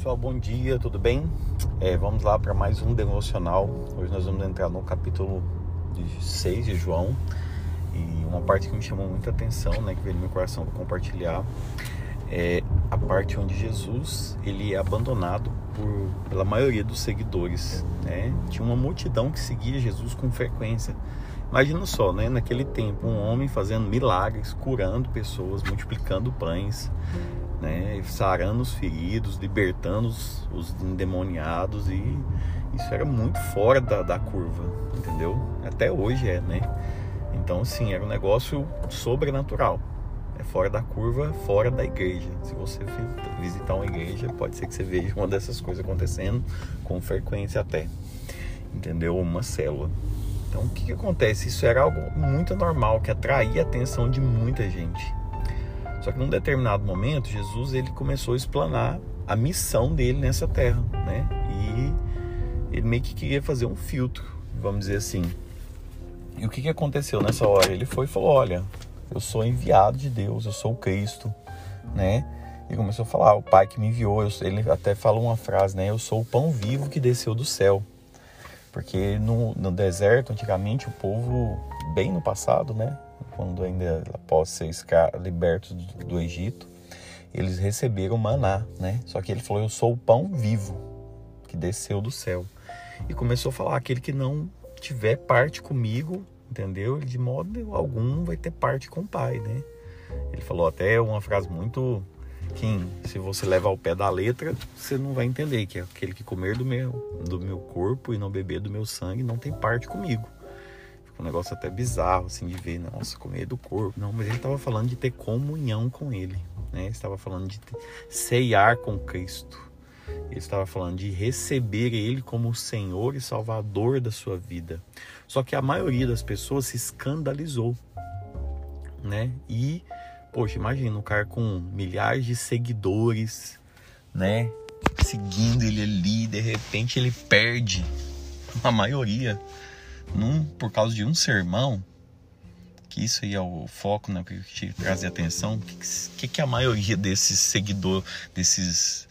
pessoal, bom dia, tudo bem? É, vamos lá para mais um devocional. Hoje nós vamos entrar no capítulo 6 de João e uma parte que me chamou muita atenção, né, que veio no meu coração para compartilhar, é a parte onde Jesus ele é abandonado por, pela maioria dos seguidores. Né? Tinha uma multidão que seguia Jesus com frequência. Imagina só, né? naquele tempo, um homem fazendo milagres, curando pessoas, multiplicando pães né, sarando os feridos, libertando os, os endemoniados e isso era muito fora da, da curva, entendeu? Até hoje é, né? Então, assim, era um negócio sobrenatural. É fora da curva, fora da igreja. Se você visitar uma igreja, pode ser que você veja uma dessas coisas acontecendo com frequência até. Entendeu? Uma célula. Então, o que, que acontece? Isso era algo muito normal, que atraía a atenção de muita gente. Só que num determinado momento, Jesus ele começou a explanar a missão dele nessa terra, né? E ele meio que queria fazer um filtro, vamos dizer assim. E o que, que aconteceu nessa hora? Ele foi e falou: Olha, eu sou enviado de Deus, eu sou o Cristo, né? E começou a falar: O Pai que me enviou, eu, ele até falou uma frase, né? Eu sou o pão vivo que desceu do céu. Porque no, no deserto, antigamente, o povo, bem no passado, né? quando ainda após ser libertos do Egito, eles receberam maná, né? Só que ele falou: Eu sou o pão vivo que desceu do céu. E começou a falar: aquele que não tiver parte comigo, entendeu? Ele de modo algum vai ter parte com o Pai, né? Ele falou até uma frase muito que se você levar ao pé da letra, você não vai entender que é aquele que comer do meu, do meu corpo e não beber do meu sangue não tem parte comigo um negócio até bizarro, assim, de ver, nossa, comer do corpo. Não, mas ele estava falando de ter comunhão com ele, né? Ele estava falando de ceiar com Cristo. Ele estava falando de receber ele como Senhor e Salvador da sua vida. Só que a maioria das pessoas se escandalizou, né? E, poxa, imagina um cara com milhares de seguidores, né? Seguindo ele ali, de repente ele perde a maioria num, por causa de um sermão, que isso aí é o foco, né, que te trazer atenção, o que, que, que a maioria desses seguidores, desses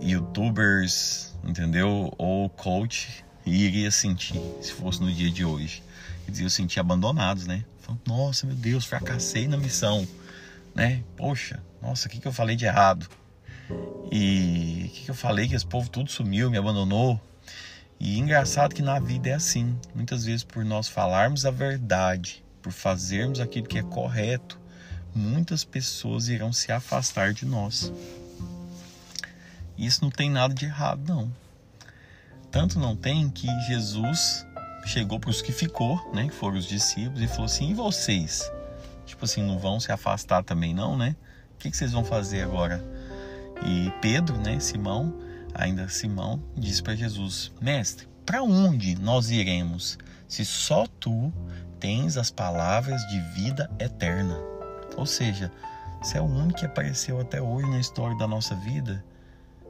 youtubers, entendeu? Ou coach iria sentir se fosse no dia de hoje. Eles iam sentir abandonados, né? Nossa, meu Deus, fracassei na missão, né? Poxa, nossa, o que, que eu falei de errado? E o que, que eu falei que esse povo tudo sumiu, me abandonou? E engraçado que na vida é assim. Muitas vezes, por nós falarmos a verdade, por fazermos aquilo que é correto, muitas pessoas irão se afastar de nós. Isso não tem nada de errado, não. Tanto não tem que Jesus chegou para os que ficou, né, que foram os discípulos, e falou assim: e vocês? Tipo assim, não vão se afastar também, não, né? O que, que vocês vão fazer agora? E Pedro, né, Simão, Ainda Simão disse para Jesus: Mestre, para onde nós iremos se só tu tens as palavras de vida eterna? Ou seja, você é o único que apareceu até hoje na história da nossa vida,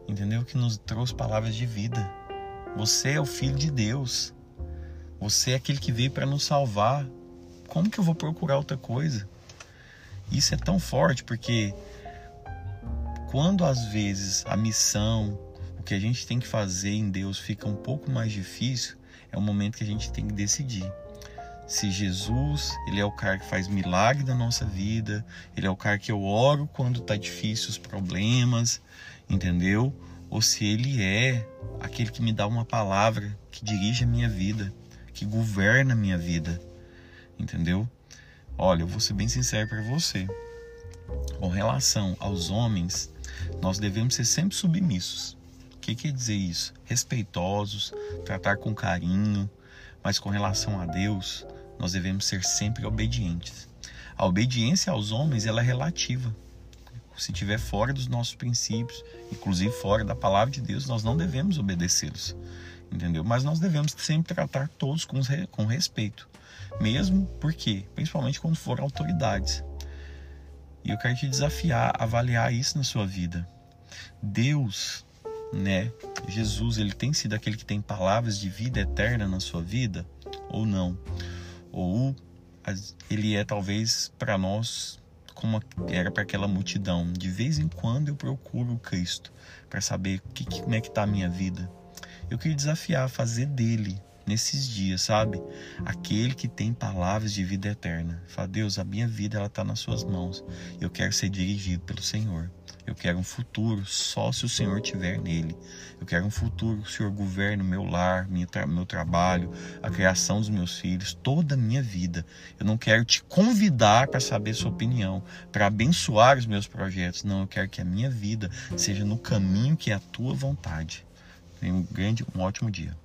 entendeu? Que nos trouxe palavras de vida. Você é o Filho de Deus. Você é aquele que veio para nos salvar. Como que eu vou procurar outra coisa? Isso é tão forte porque quando às vezes a missão, o que a gente tem que fazer em Deus fica um pouco mais difícil, é o momento que a gente tem que decidir. Se Jesus, ele é o cara que faz milagre na nossa vida, ele é o cara que eu oro quando tá difícil os problemas, entendeu? Ou se ele é aquele que me dá uma palavra que dirige a minha vida, que governa a minha vida, entendeu? Olha, eu vou ser bem sincero para você. Com relação aos homens, nós devemos ser sempre submissos que quer dizer isso? Respeitosos, tratar com carinho, mas com relação a Deus, nós devemos ser sempre obedientes. A obediência aos homens ela é relativa. Se estiver fora dos nossos princípios, inclusive fora da palavra de Deus, nós não devemos obedecê-los. Entendeu? Mas nós devemos sempre tratar todos com, com respeito. Mesmo porque, principalmente quando forem autoridades. E eu quero te desafiar a avaliar isso na sua vida. Deus né? Jesus, ele tem sido aquele que tem palavras de vida eterna na sua vida ou não? Ou ele é talvez para nós como era para aquela multidão. De vez em quando eu procuro Cristo para saber que, como é que está a minha vida. Eu queria desafiar a fazer dele nesses dias, sabe? Aquele que tem palavras de vida eterna. Fala, Deus, a minha vida ela está nas suas mãos. Eu quero ser dirigido pelo Senhor. Eu quero um futuro só se o Senhor tiver nele. Eu quero um futuro que o Senhor governe meu lar, tra meu trabalho, a criação dos meus filhos, toda a minha vida. Eu não quero te convidar para saber sua opinião, para abençoar os meus projetos. Não, eu quero que a minha vida seja no caminho que é a tua vontade. Tenha um grande, um ótimo dia.